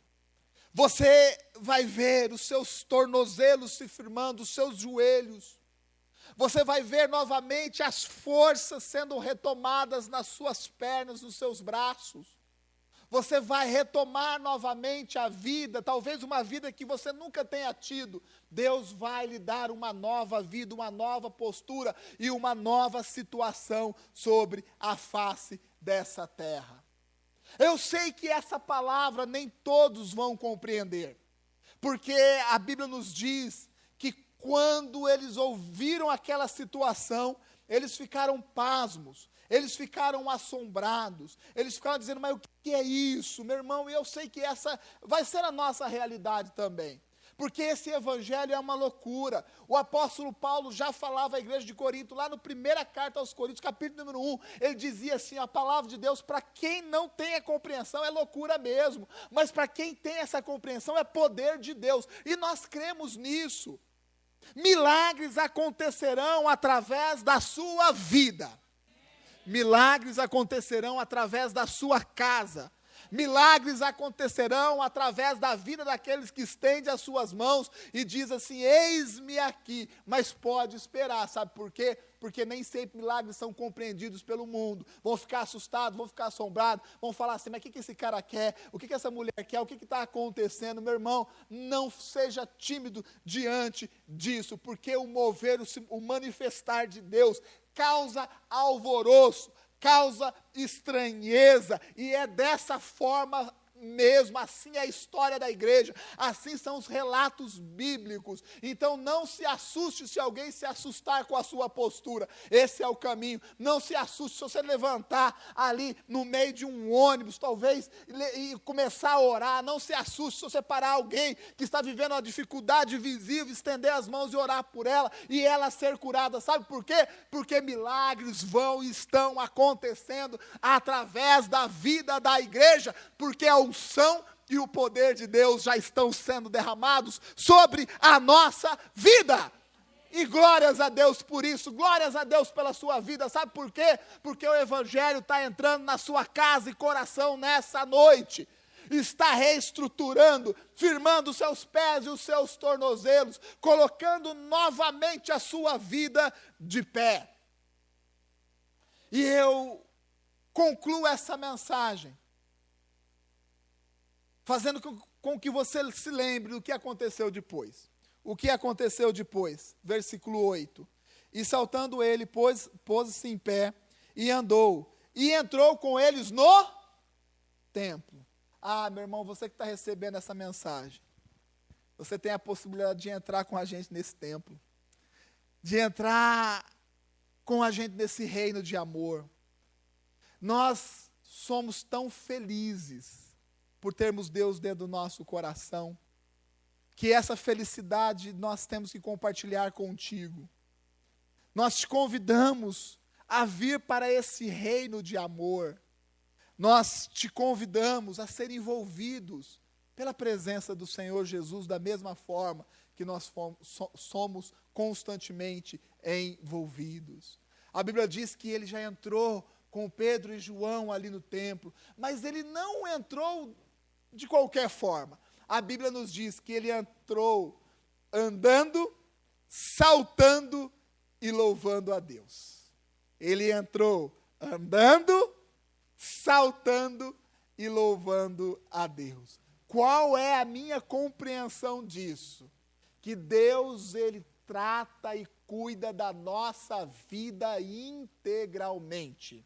Você vai ver os seus tornozelos se firmando, os seus joelhos. Você vai ver novamente as forças sendo retomadas nas suas pernas, nos seus braços. Você vai retomar novamente a vida, talvez uma vida que você nunca tenha tido. Deus vai lhe dar uma nova vida, uma nova postura e uma nova situação sobre a face dessa terra. Eu sei que essa palavra nem todos vão compreender, porque a Bíblia nos diz que quando eles ouviram aquela situação, eles ficaram pasmos, eles ficaram assombrados, eles ficaram dizendo: Mas o que é isso, meu irmão? E eu sei que essa vai ser a nossa realidade também. Porque esse evangelho é uma loucura. O apóstolo Paulo já falava à igreja de Corinto, lá no primeira carta aos Coríntios, capítulo número 1, ele dizia assim: a palavra de Deus, para quem não tem a compreensão, é loucura mesmo. Mas para quem tem essa compreensão, é poder de Deus. E nós cremos nisso. Milagres acontecerão através da sua vida. Milagres acontecerão através da sua casa. Milagres acontecerão através da vida daqueles que estende as suas mãos e diz assim: Eis-me aqui. Mas pode esperar, sabe por quê? Porque nem sempre milagres são compreendidos pelo mundo. Vão ficar assustados, vão ficar assombrados, vão falar assim: Mas o que, que esse cara quer? O que, que essa mulher quer? O que está acontecendo? Meu irmão, não seja tímido diante disso, porque o mover, o, o manifestar de Deus causa alvoroço, causa estranheza, e é dessa forma mesmo, assim é a história da igreja, assim são os relatos bíblicos. Então não se assuste se alguém se assustar com a sua postura, esse é o caminho. Não se assuste se você levantar ali no meio de um ônibus, talvez, e começar a orar. Não se assuste se você parar alguém que está vivendo uma dificuldade visível, estender as mãos e orar por ela e ela ser curada. Sabe por quê? Porque milagres vão e estão acontecendo através da vida da igreja, porque é o unção e o poder de Deus já estão sendo derramados sobre a nossa vida. E glórias a Deus por isso, glórias a Deus pela sua vida. Sabe por quê? Porque o Evangelho está entrando na sua casa e coração nessa noite. Está reestruturando, firmando os seus pés e os seus tornozelos, colocando novamente a sua vida de pé. E eu concluo essa mensagem fazendo com, que você se lembre do que aconteceu depois. O que aconteceu depois? Versículo 8. E saltando ele, pôs-se pôs em pé e andou, e entrou com eles no templo. Ah, meu irmão, você que está recebendo essa mensagem, você tem a possibilidade de entrar com a gente nesse templo, de entrar com a gente nesse reino de amor. Nós somos tão felizes por termos Deus dentro do nosso coração. Que essa felicidade nós temos que compartilhar contigo. Nós te convidamos a vir para esse reino de amor. Nós te convidamos a ser envolvidos pela presença do Senhor Jesus, da mesma forma que nós somos constantemente envolvidos. A Bíblia diz que ele já entrou com Pedro e João ali no templo, mas ele não entrou de qualquer forma. A Bíblia nos diz que ele entrou andando, saltando e louvando a Deus. Ele entrou andando, saltando e louvando a Deus. Qual é a minha compreensão disso? Que Deus ele trata e cuida da nossa vida integralmente.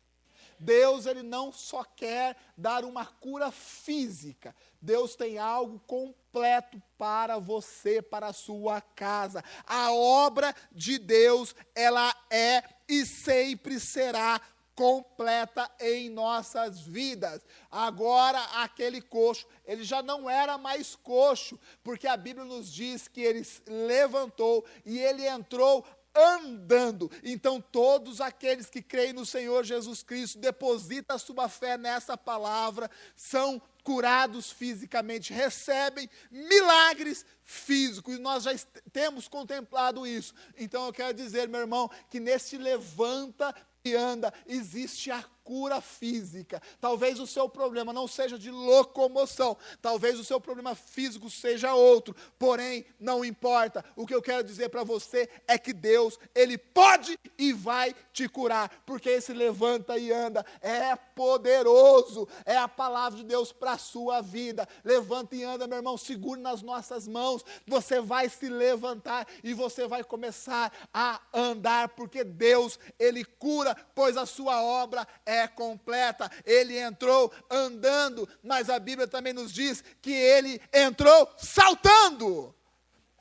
Deus ele não só quer dar uma cura física. Deus tem algo completo para você, para a sua casa. A obra de Deus, ela é e sempre será completa em nossas vidas. Agora, aquele coxo, ele já não era mais coxo, porque a Bíblia nos diz que ele levantou e ele entrou andando. Então, todos aqueles que creem no Senhor Jesus Cristo, depositam a sua fé nessa palavra, são curados fisicamente, recebem milagres físicos, e nós já temos contemplado isso. Então, eu quero dizer, meu irmão, que nesse levanta e anda, existe a cura física. Talvez o seu problema não seja de locomoção, talvez o seu problema físico seja outro, porém, não importa. O que eu quero dizer para você é que Deus, Ele pode e vai te curar, porque esse levanta e anda é poderoso, é a palavra de Deus para a sua vida. Levanta e anda, meu irmão, segure nas nossas mãos, você vai se levantar e você vai começar a andar, porque Deus, Ele cura, pois a sua obra é completa. Ele entrou andando, mas a Bíblia também nos diz que ele entrou saltando.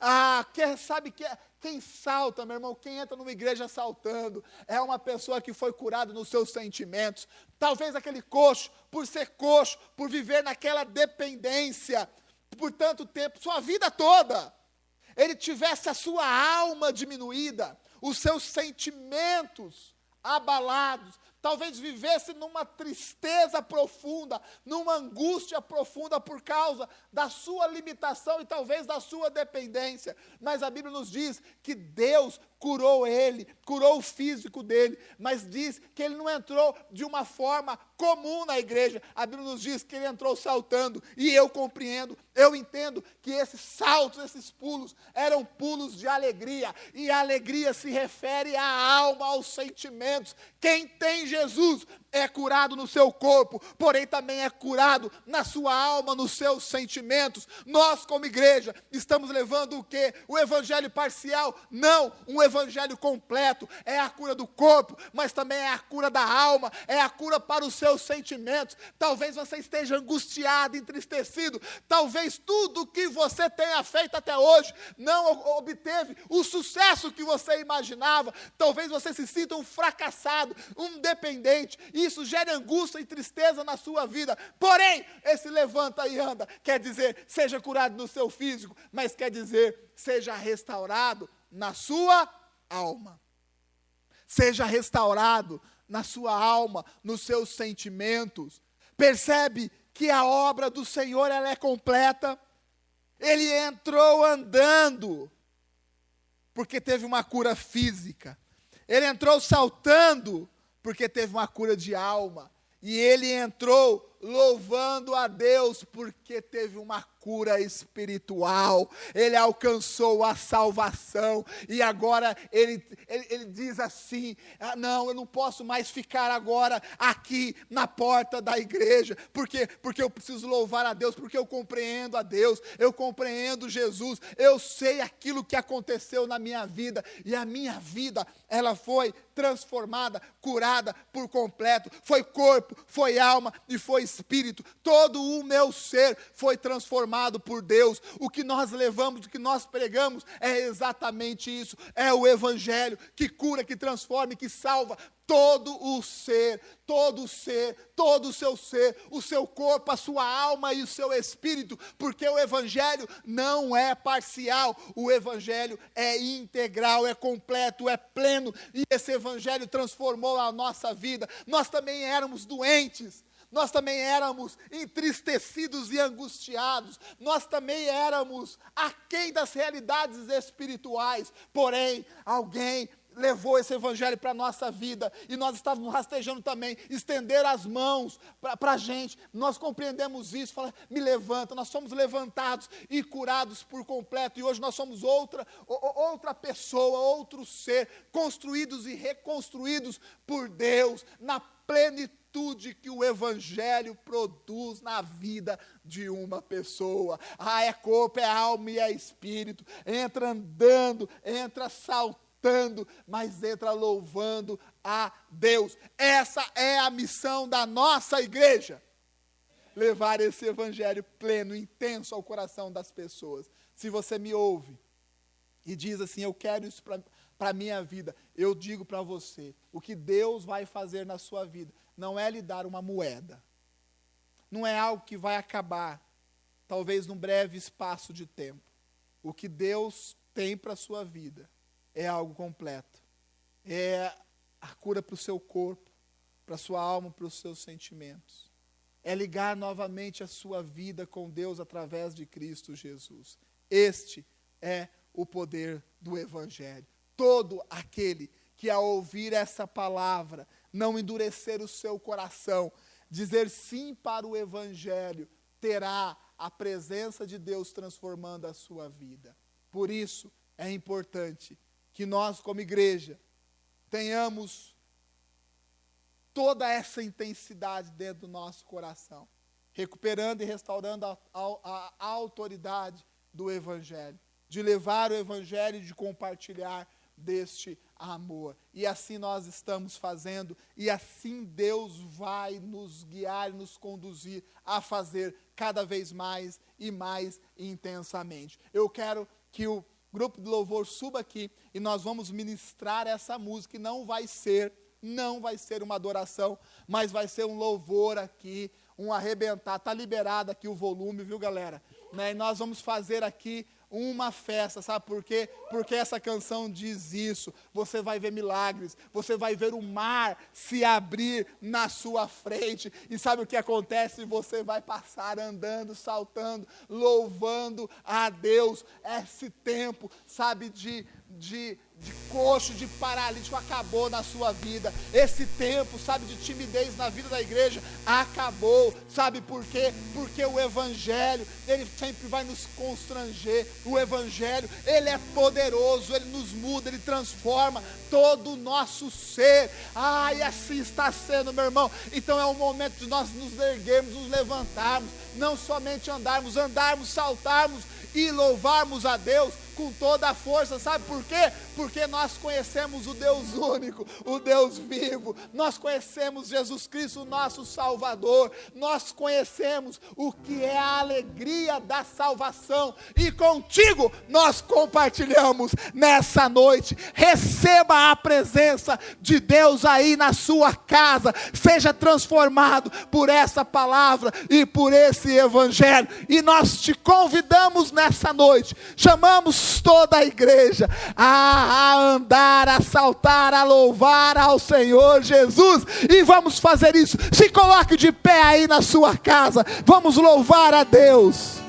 Ah, quer, sabe que quem salta, meu irmão, quem entra numa igreja saltando, é uma pessoa que foi curada nos seus sentimentos. Talvez aquele coxo, por ser coxo, por viver naquela dependência por tanto tempo, sua vida toda, ele tivesse a sua alma diminuída, os seus sentimentos abalados, talvez vivesse numa tristeza profunda, numa angústia profunda por causa da sua limitação e talvez da sua dependência. Mas a Bíblia nos diz que Deus curou ele, curou o físico dele, mas diz que ele não entrou de uma forma comum na igreja. A Bíblia nos diz que ele entrou saltando, e eu compreendo, eu entendo que esses saltos, esses pulos, eram pulos de alegria, e a alegria se refere à alma, aos sentimentos. Quem tem Jesus é curado no seu corpo, porém também é curado na sua alma, nos seus sentimentos. Nós, como igreja, estamos levando o quê? O evangelho parcial? Não, um evangelho completo. É a cura do corpo, mas também é a cura da alma, é a cura para os seus sentimentos. Talvez você esteja angustiado, entristecido, talvez tudo que você tenha feito até hoje não obteve o sucesso que você imaginava. Talvez você se sinta um fracassado, um dependente isso gera angústia e tristeza na sua vida. Porém, esse levanta e anda quer dizer seja curado no seu físico, mas quer dizer seja restaurado na sua alma. Seja restaurado na sua alma, nos seus sentimentos. Percebe que a obra do Senhor ela é completa. Ele entrou andando porque teve uma cura física. Ele entrou saltando porque teve uma cura de alma. E ele entrou louvando a Deus porque teve uma cura espiritual, ele alcançou a salvação, e agora ele, ele, ele diz assim: ah, Não, eu não posso mais ficar agora aqui na porta da igreja, porque, porque eu preciso louvar a Deus, porque eu compreendo a Deus, eu compreendo Jesus, eu sei aquilo que aconteceu na minha vida, e a minha vida, ela foi transformada, curada por completo, foi corpo, foi alma e foi espírito, todo o meu ser foi transformado por Deus. O que nós levamos, o que nós pregamos é exatamente isso: é o Evangelho que cura, que transforma e que salva todo o ser, todo o ser, todo o seu ser, o seu corpo, a sua alma e o seu espírito, porque o Evangelho não é parcial, o Evangelho é integral, é completo, é pleno, e esse Evangelho transformou a nossa vida. Nós também éramos doentes nós também éramos entristecidos e angustiados, nós também éramos aquém das realidades espirituais, porém, alguém levou esse evangelho para a nossa vida e nós estávamos rastejando também, estender as mãos para a gente. Nós compreendemos isso, fala, me levanta, nós somos levantados e curados por completo, e hoje nós somos outra, outra pessoa, outro ser, construídos e reconstruídos por Deus, na plenitude virtude que o Evangelho produz na vida de uma pessoa. Ah, é corpo, é alma e é espírito. Entra andando, entra saltando, mas entra louvando a Deus. Essa é a missão da nossa igreja. Levar esse Evangelho pleno, intenso ao coração das pessoas. Se você me ouve e diz assim: Eu quero isso para a minha vida, eu digo para você: o que Deus vai fazer na sua vida não é lhe dar uma moeda. Não é algo que vai acabar, talvez num breve espaço de tempo. O que Deus tem para a sua vida é algo completo. É a cura para o seu corpo, para a sua alma, para os seus sentimentos. É ligar novamente a sua vida com Deus através de Cristo Jesus. Este é o poder do Evangelho. Todo aquele que, ao ouvir essa palavra, não endurecer o seu coração, dizer sim para o Evangelho, terá a presença de Deus transformando a sua vida. Por isso, é importante que nós, como igreja, tenhamos toda essa intensidade dentro do nosso coração, recuperando e restaurando a, a, a autoridade do Evangelho, de levar o Evangelho e de compartilhar deste amor. E assim nós estamos fazendo, e assim Deus vai nos guiar e nos conduzir a fazer cada vez mais e mais intensamente. Eu quero que o grupo de louvor suba aqui e nós vamos ministrar essa música, não vai ser, não vai ser uma adoração, mas vai ser um louvor aqui, um arrebentar. Está liberado aqui o volume, viu, galera? Né? E nós vamos fazer aqui uma festa, sabe por quê? Porque essa canção diz isso. Você vai ver milagres, você vai ver o mar se abrir na sua frente, e sabe o que acontece? Você vai passar andando, saltando, louvando a Deus. Esse tempo, sabe, de, de de coxo, de paralítico acabou na sua vida. Esse tempo, sabe, de timidez na vida da igreja acabou. Sabe por quê? Porque o evangelho, ele sempre vai nos constranger. O evangelho, ele é poderoso, ele nos muda, ele transforma todo o nosso ser. Ai, assim está sendo, meu irmão. Então é o momento de nós nos erguermos, nos levantarmos, não somente andarmos, andarmos, saltarmos e louvarmos a Deus com toda a força. Sabe por quê? Porque nós conhecemos o Deus único, o Deus vivo. Nós conhecemos Jesus Cristo, nosso Salvador. Nós conhecemos o que é a alegria da salvação. E contigo nós compartilhamos nessa noite. Receba a presença de Deus aí na sua casa. Seja transformado por essa palavra e por esse evangelho. E nós te convidamos nessa noite. Chamamos toda a igreja a, a andar, a saltar, a louvar ao Senhor Jesus. E vamos fazer isso. Se coloque de pé aí na sua casa. Vamos louvar a Deus.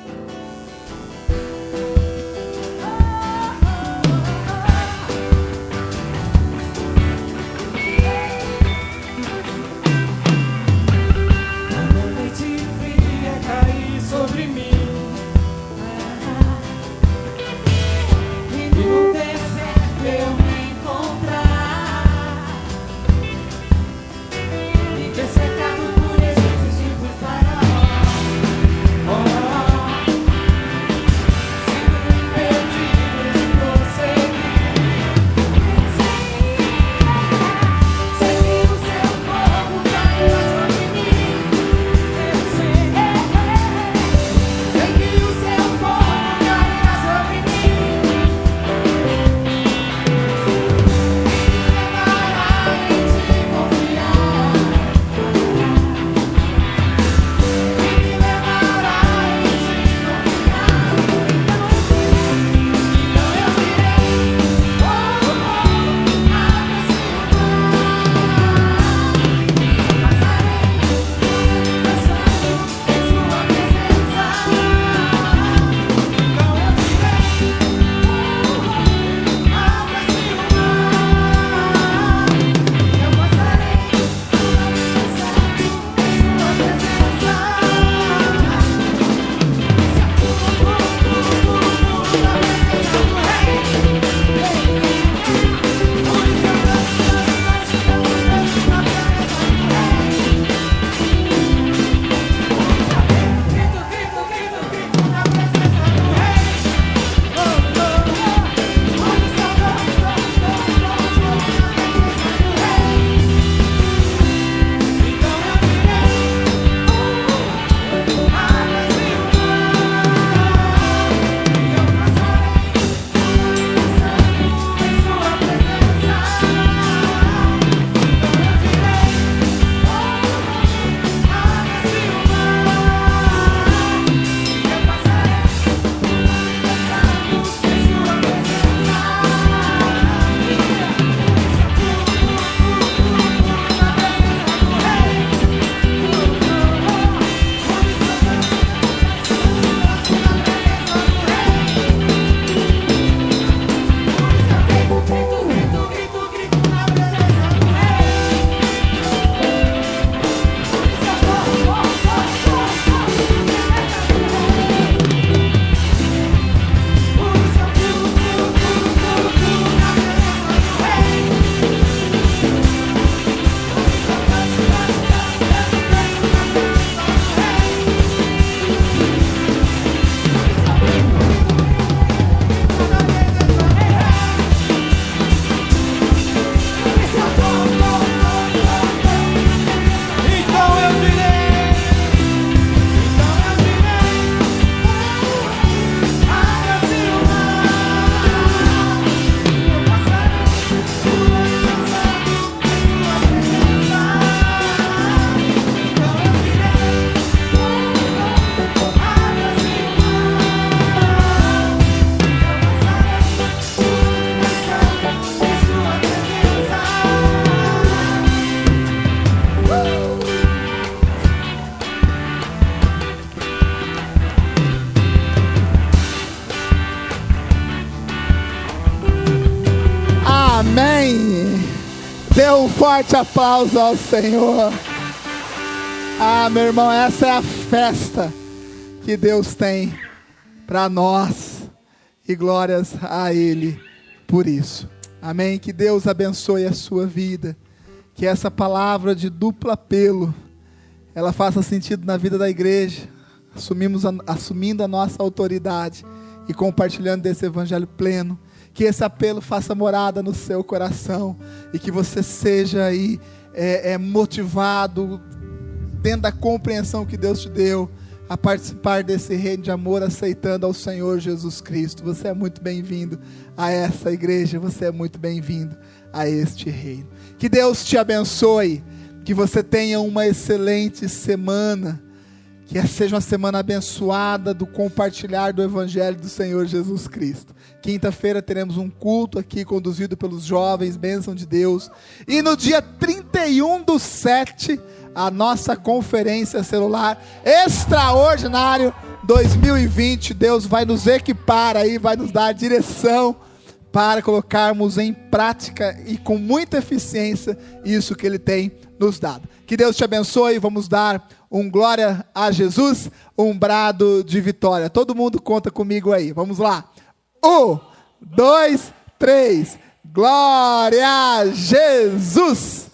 Forte aplauso ao Senhor. Ah, meu irmão, essa é a festa que Deus tem para nós. E glórias a Ele por isso. Amém. Que Deus abençoe a sua vida. Que essa palavra de duplo apelo ela faça sentido na vida da igreja. Assumimos assumindo a nossa autoridade e compartilhando desse evangelho pleno. Que esse apelo faça morada no seu coração e que você seja aí é, é, motivado dentro da compreensão que Deus te deu a participar desse reino de amor, aceitando ao Senhor Jesus Cristo. Você é muito bem-vindo a essa igreja, você é muito bem-vindo a este reino. Que Deus te abençoe, que você tenha uma excelente semana, que seja uma semana abençoada do compartilhar do Evangelho do Senhor Jesus Cristo. Quinta-feira teremos um culto aqui conduzido pelos jovens, bênção de Deus. E no dia 31 do 7 a nossa conferência celular extraordinário 2020. Deus vai nos equipar aí, vai nos dar direção para colocarmos em prática e com muita eficiência isso que Ele tem nos dado. Que Deus te abençoe. Vamos dar um glória a Jesus, um brado de vitória. Todo mundo conta comigo aí. Vamos lá. Um, dois, três. Glória a Jesus!